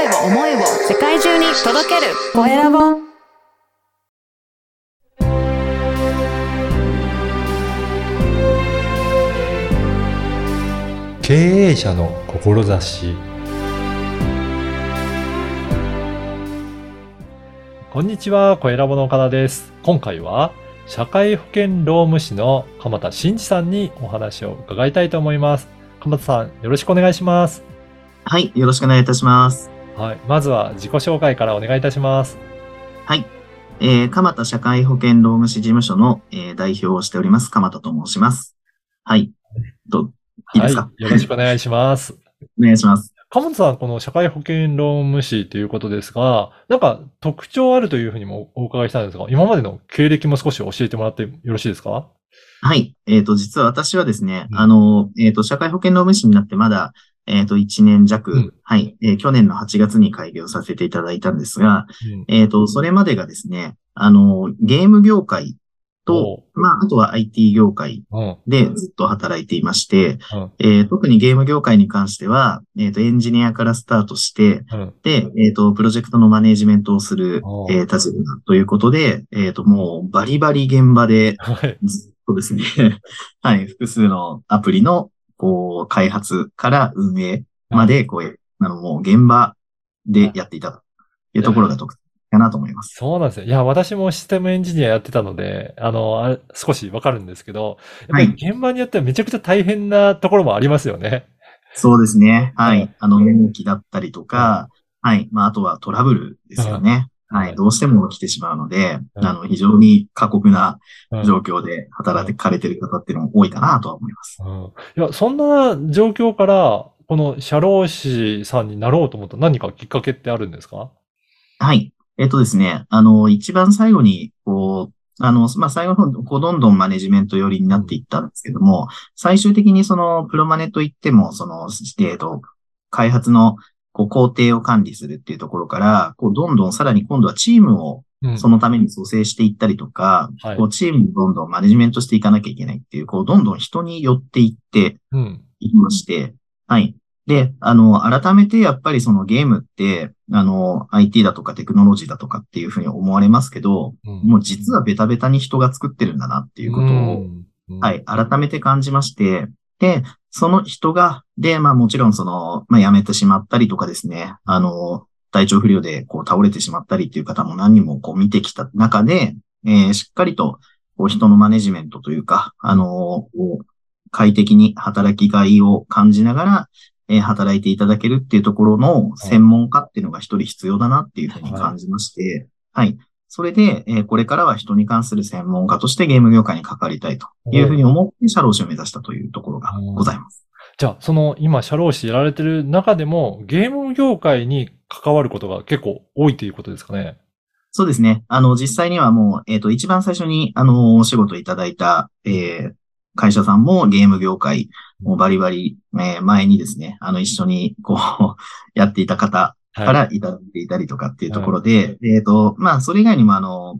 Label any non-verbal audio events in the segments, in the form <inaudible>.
声を思いを世界中に届けるコエラボ経営者の志こんにちは、コエラボの岡田です。今回は社会保険労務士の鎌田真二さんにお話を伺いたいと思います。鎌田さん、よろしくお願いします。はい、よろしくお願いいたします。はい、まずは自己紹介からお願いいたします。はい。えー、蒲田社会保険労務士事務所の、えー代表をしております、鎌田と申します。はい。どいいですか？はい、よろしくお願いします。<laughs> お願いします。鎌田さん、この社会保険労務士ということですが、なんか特徴あるというふうにもお伺いしたんですが、今までの経歴も少し教えてもらってよろしいですか？はい。えっ、と、実は私はですね、うんあの、えっ、と、社会保険労務士になってまだ、えっ、と、1年弱、うん。はい、えー去年の8月に開業させていただいたんですが、うん。えっ、と、それまでがですね、あの、ゲーム業界と、まあ、あとは IT 業界うん。でずっと働いていまして、うん。えー特にゲーム業界に関しては、えっ、と、エンジニアからスタートして、うん。で、えっ、と、プロジェクトのマネージメントをするえー立場ということで、えっ、と、もうバリバリ現場ではい。ずっとですね、<laughs> はい、複数のアプリの、こう、開発から運営まで、こう、あの、もう現場でやっていたというところが特徴かなと思います。そうなんですよ。いや、私もシステムエンジニアやってたので、あの、あれ少しわかるんですけど、やっぱり現場によってはめちゃくちゃ大変なところもありますよね。そうですね。はうんい。あの、納期だったりとか、はい。まあ、あとはトラブルですよね。うんはい。どうしても起きてしまうので、うんあの、非常に過酷なうん状況で働かれている方っていうのも多いかなとは思います。うんいや、そんな状況から、この社労士さんになろうと思った何かきっかけってあるんですか？はい。えっとですね、あの、一番最後に、こう、あの、まあ、最後の方、こう、どんどんマネジメント寄りになっていったんですけども、最終的にその、プロマネといっても、その、えっと、開発の、こう、工程を管理するっていうところから、こう、どんどんさらに今度はチームをうん。そのために蘇生していったりとか、はいこうチームにどんどんマネジメントしていかなきゃいけないっていう、こう、どんどん人に寄っていってうん。いきまして、はい。で、あの、改めてやっぱりそのゲームって、あの、IT だとかテクノロジーだとかっていうふうに思われますけど、うんもう実はベタベタに人が作ってるんだなっていうことを、うんうんはい、改めて感じまして、で、その人が、で、まあもちろんその、まあ辞めてしまったりとかですね、あの、体調不良でこう倒れてしまったりっていう方も何人もこう見てきた中で、えーしっかりとこう人のマネジメントというか、あの快適に働きがいを感じながら、えー働いていただけるっていうところの専門家っていうのが一人必要だなっていうふうに感じまして、はい。それで、えーこれからは人に関する専門家としてゲーム業界に関わりたいというふうに思って、社労士を目指したというところがございます。じゃあ、その今、社労士やられてる中でも、ゲーム業界に関わることが結構多いということですかね？そうですね。あの、実際にはもう、えっ、と、一番最初に、あの、お仕事いただいた、えー会社さんもゲーム業界、もうバリバリ、えー前にですね、あの、一緒に、こう、やっていた方はい。からいただいていたりとかっていうところで、えっ、と、まあ、それ以外にも、あの、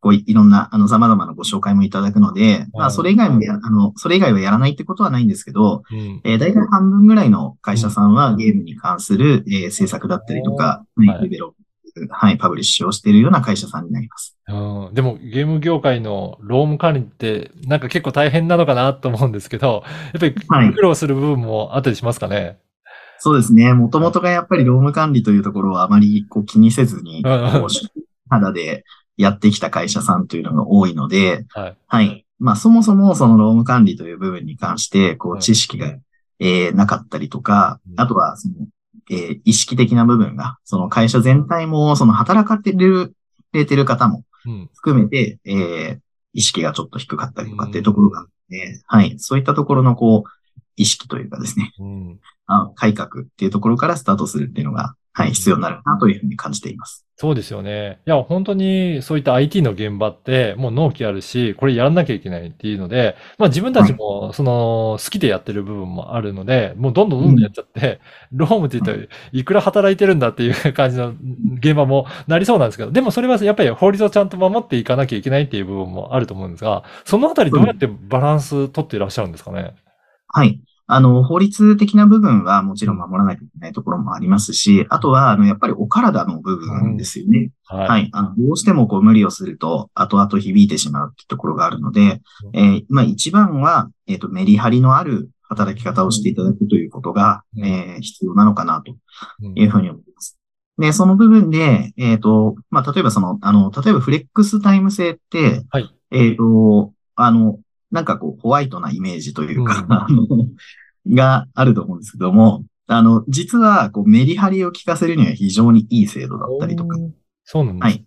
こういいろんな、あの、様々なご紹介もいただくので、まあ、それ以外もや、あの、それ以外はやらないってことはないんですけど、うん。えー、大体半分ぐらいの会社さんはゲームに関する、えー制作だったりとか、はい。はい、デベロはい、パブリッシュをしているような会社さんになります。うん、でも、ゲーム業界の労務管理って、なんか結構大変なのかなと思うんですけど、やっぱりはい。苦労する部分もあったりしますかね？そうですね。もともとがやっぱり労務管理というところはあまりこう気にせずに、肌でやってきた会社さんというのが多いので、はい。はい。まあそもそもその労務管理という部分に関して、こうんう知識が、えーなかったりとかう、んあとはその、えー意識的な部分が、その会社全体も、その働かれてる、れてる方もうん。含めて、えー意識がちょっと低かったりとかっていうところがあって、はい。そういったところのこう、意識というかですね、うん。あ改革っていうところからスタートするっていうのが、はい、必要になるなというふうに感じています。そうですよね。いや、本当にそういった IT の現場ってもう納期あるし、これやらなきゃいけないっていうので、まあ自分たちもその好きでやってる部分もあるので、もうどんどんどんどんやっちゃって、労務って言ったらいくら働いてるんだっていう感じの現場もなりそうなんですけど、でもそれはやっぱり法律をちゃんと守っていかなきゃいけないっていう部分もあると思うんですが、そのあたりどうやってバランス取っていらっしゃるんですかね？はい。あの、法律的な部分はもちろん守らないといけないところもありますし、あとは、あの、やっぱりお体の部分ですよね。はい。はい。あの、どうしてもこう無理をすると、後々響いてしまうってところがあるので、えーまあ一番は、えっ、と、メリハリのある働き方をしていただくということが、うんえー必要なのかなとうんいうふうに思います。で、その部分で、えっ、と、まあ例えばその、あの、例えばフレックスタイム制って、はいえっ、と、あの、なんかこう、ホワイトなイメージというか、うん <laughs> あの、があると思うんですけども、あの、実は、こう、メリハリを効かせるには非常にいい制度だったりとか、そうなんですね。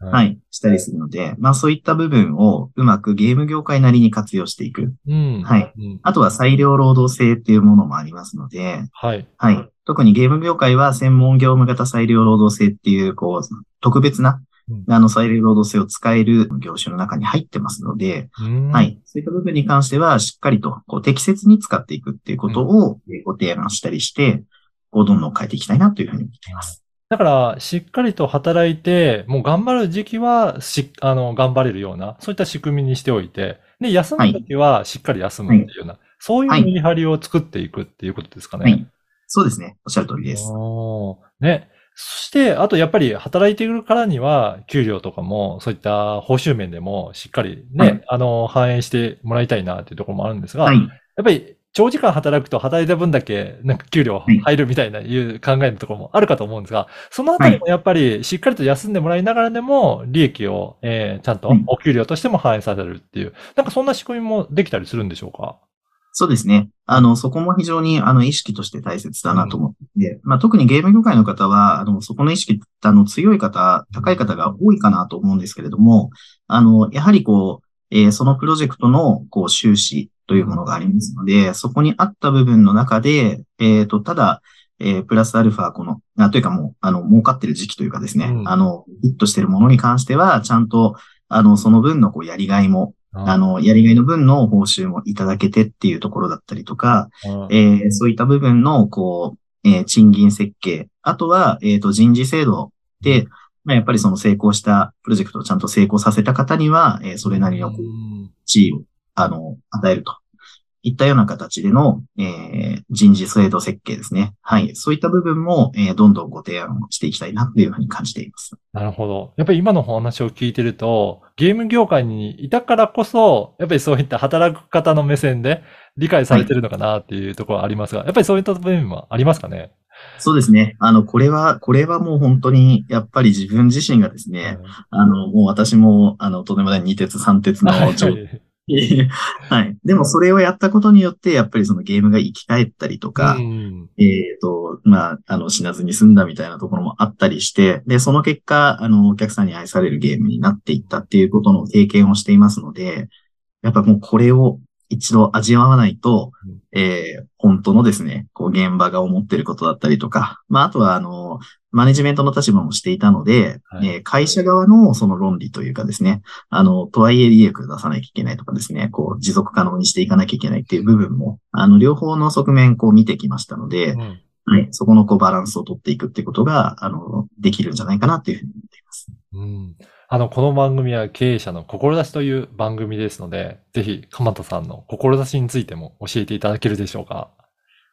は。い、したりするので、まあそういった部分をうまくゲーム業界なりに活用していく。うん。はいうん。あとは裁量労働制っていうものもありますので、はい。はい。特にゲーム業界は専門業務型裁量労働制っていう、こう、特別なうん、あの、裁量労働制を使える業種の中に入ってますので、うんはい。そういった部分に関しては、しっかりと、こう、適切に使っていくっていうことを、えーご提案したりして、こう、どんどん変えていきたいなというふうに思っています。だから、しっかりと働いて、もう頑張る時期は、し、あの、頑張れるような、そういった仕組みにしておいて、で、休む時はしっかり休むっていうような、そういうはいメリハリを作っていくっていうことですかね。はい。そうですね。おっしゃる通りです。ね。そして、あとやっぱり働いているからには、給料とかも、そういった報酬面でも、しっかりね、はい。あの、反映してもらいたいなっていうところもあるんですが、はい。やっぱり長時間働くと働いた分だけ、なんか給料はい。入るみたいないう考えのところもあるかと思うんですが、そのあたりもやっぱりしっかりと休んでもらいながらでも、利益を、えーちゃんとはい。お給料としても反映されるっていう、なんかそんな仕組みもできたりするんでしょうか？そうですね。あの、そこも非常に、あの、意識として大切だなと思って、まあ、特にゲーム業界の方は、あの、そこの意識、あの、強い方、高い方が多いかなと思うんですけれども、あの、やはりこう、えーそのプロジェクトの、こう、収支というものがありますので、そこにあった部分の中で、えっ、と、ただ、えープラスアルファ、この、あというかもう、あの、儲かってる時期というかですね、うんあの、ヒットしてるものに関しては、ちゃんと、あの、その分の、こう、やりがいも、あ、の、やりがいの分の報酬もいただけてっていうところだったりとか、うん。えーそういった部分の、こう、えー賃金設計、あとは、えっ、と、人事制度で、まあ、やっぱりその成功したプロジェクトをちゃんと成功させた方には、えーそれなりの地位を、あの、与えると。いったような形での、えー人事制度設計ですね。はい。そういった部分も、えーどんどんご提案をしていきたいなというふうに感じています。なるほど。やっぱり今のお話を聞いてると、ゲーム業界にいたからこそ、やっぱりそういった働く方の目線で理解されてるのかなっていうところはありますが、やっぱりそういった部分はありますかね？そうですね。あの、これは、これはもう本当に、やっぱり自分自身がですね、あの、もう私も、あの、とんでもない二鉄三鉄のはい状 <laughs> はい。でもそれをやったことによって、やっぱりそのゲームが生き返ったりとか、うんえっ、と、まあ、あの、死なずに済んだみたいなところもあったりして、で、その結果、あの、お客さんに愛されるゲームになっていったっていうことの経験をしていますので、やっぱもうこれを一度味わわないとうん、えー本当のですね、こう、現場が思ってることだったりとか、まあ、あとは、あの、マネジメントの立場もしていたので、はい。えー会社側のその論理というかですね、あの、とはいえ利益を出さなきゃいけないとかですね、こう、持続可能にしていかなきゃいけないっていう部分も、あの、両方の側面、こう見てきましたので、うん。はい、そこのこうバランスを取っていくってことが、あの、できるんじゃないかなっていうふうに思っています。うんあの、この番組は経営者の志という番組ですので、ぜひ、鎌田さんの志についても教えていただけるでしょうか？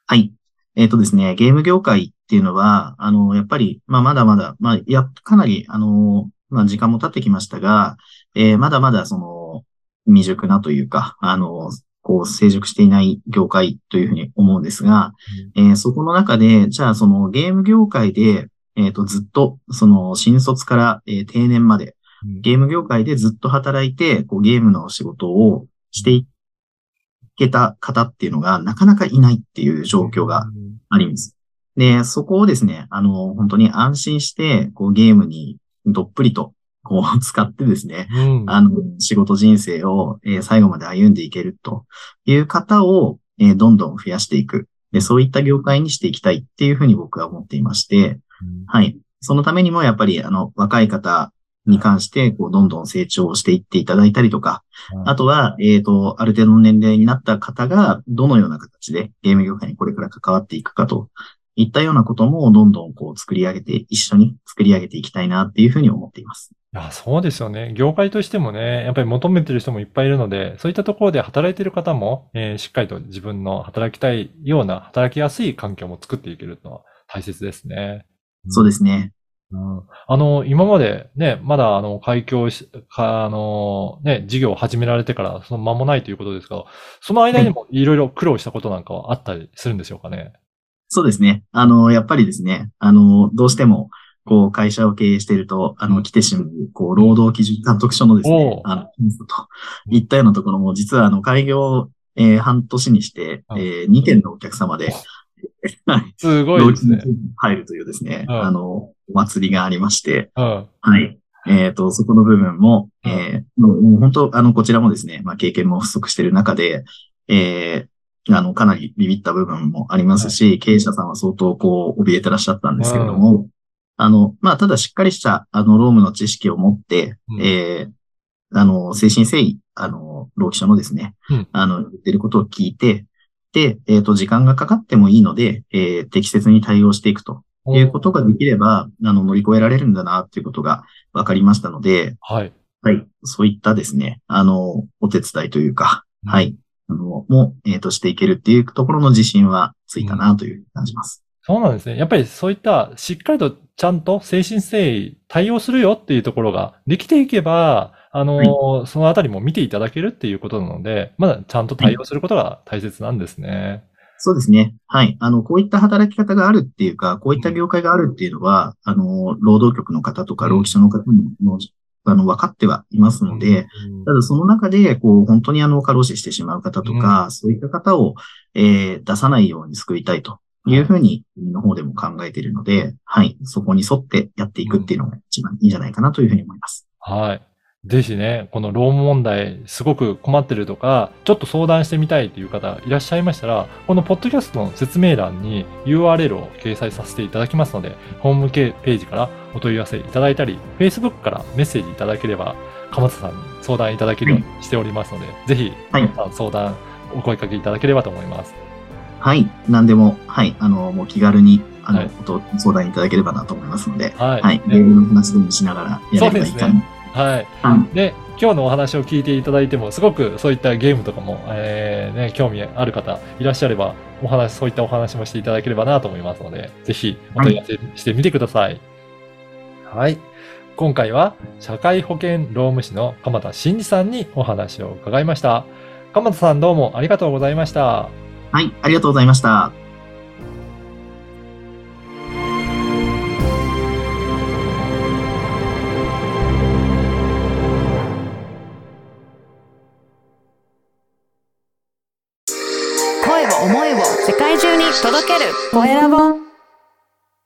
はい。えっ、とですね、ゲーム業界っていうのは、あの、やっぱり、まあ、まだまだ、まあ、や、かなり、あの、まあ、時間も経ってきましたが、えーまだまだ、その、未熟なというか、あの、こう、成熟していない業界というふうに思うんですが、えーそこの中で、じゃあ、その、ゲーム業界で、えっ、と、ずっと、その、新卒から、えー定年まで、ゲーム業界でずっと働いて、こうゲームの仕事をしていけた方っていうのがなかなかいないっていう状況があります。で、そこをですね、あの、本当に安心して、こうゲームにどっぷりと、こう使ってですね、うん。あの、仕事人生を、えー最後まで歩んでいけるという方を、えーどんどん増やしていく。で、そういった業界にしていきたいっていうふうに僕は思っていまして、うんはい。そのためにもやっぱり、あの、若い方に関して、こう、どんどん成長していっていただいたりとか、あとは、えっ、と、ある程度の年齢になった方が、どのような形でゲーム業界にこれから関わっていくかといったようなことも、どんどんこう、作り上げて、一緒に作り上げていきたいなっていうふうに思っています。いや、そうですよね。業界としてもね、やっぱり求めてる人もいっぱいいるので、そういったところで働いてる方も、えーしっかりと自分の働きたいような、働きやすい環境も作っていけるのは大切ですね。そうですね。うん。あの、今までね、まだあの、開業し、か、あの、ね、事業を始められてからその間もないということですが、その間にもい。ろいろ苦労したことなんかはあったりするんでしょうかね？そうですね。あの、やっぱりですね、あの、どうしても、こう、会社を経営していると、あの、来てしまう、こう、労働基準監督署のですねあの、といったようなところも、実は、あの、開業、えー半年にして、うんえー2件のお客様で、はい、すごいですね。入るというですね、うん。あの、お祭りがありまして、うん。はい。えっ、と、そこの部分も、うん。えーもう本当、あの、こちらもですね、まあ、経験も不足している中で、えーあの、かなりビビった部分もありますし、経営者さんは相当こう、怯えてらっしゃったんですけれども、あの、まあ、ただしっかりした、あの、労務の知識を持って、うん。えーあの、精神誠意、あの、労基署のですね、うん。あの、言ってることを聞いて、で、えっ、と、時間がかかってもいいので、えー適切に対応していくということができれば、あの、乗り越えられるんだな、っていうことが分かりましたので、はい。はい。そういったですね、あの、お手伝いというか、うんはい。あの、も、えっ、と、していけるっていうところの自信はついたな、という感じます。そうなんですね。やっぱりそういったしっかりとちゃんと精神誠意対応するよっていうところができていけば、あの、そのあたりも見ていただけるっていうことなので、まだちゃんと対応することが大切なんですね。そうですね。はい。あの、こういった働き方があるっていうか、こういった業界があるっていうのは、あの、労働局の方とか、うん労基署の方も、あの、分かってはいますので、うんただその中で、こう、本当にあの、過労死してしまう方とか、そういった方を、えー出さないように救いたいというふうに、国の方でも考えているので、はい、そこに沿ってやっていくっていうのが一番いいんじゃないかなというふうに思います。はい。ぜひね、この労務問題、すごく困ってるとか、ちょっと相談してみたいという方いらっしゃいましたら、このポッドキャストの説明欄に URL を掲載させていただきますので、ホームページからお問い合わせいただいたり、Facebook からメッセージいただければ、鎌田さんに相談いただけるようにしておりますので、ぜひ、はい。鎌田さん相談お声かけいただければと思います。はい、何でも、はい、あの、もう気軽に、あの、はい。ご相談いただければなと思いますので、はい。はい、ゲームの話でもしながらやればいいかな。はい。はいで、今日のお話を聞いていただいても、すごくそういったゲームとかも、えーね、興味ある方いらっしゃれば、お話、そういったお話もしていただければなと思いますので、ぜひお問い合わせしてみてください。はい。今回は、社会保険労務士の鎌田真二さんにお話を伺いました。鎌田さんどうもありがとうございました。はい、ありがとうございました。声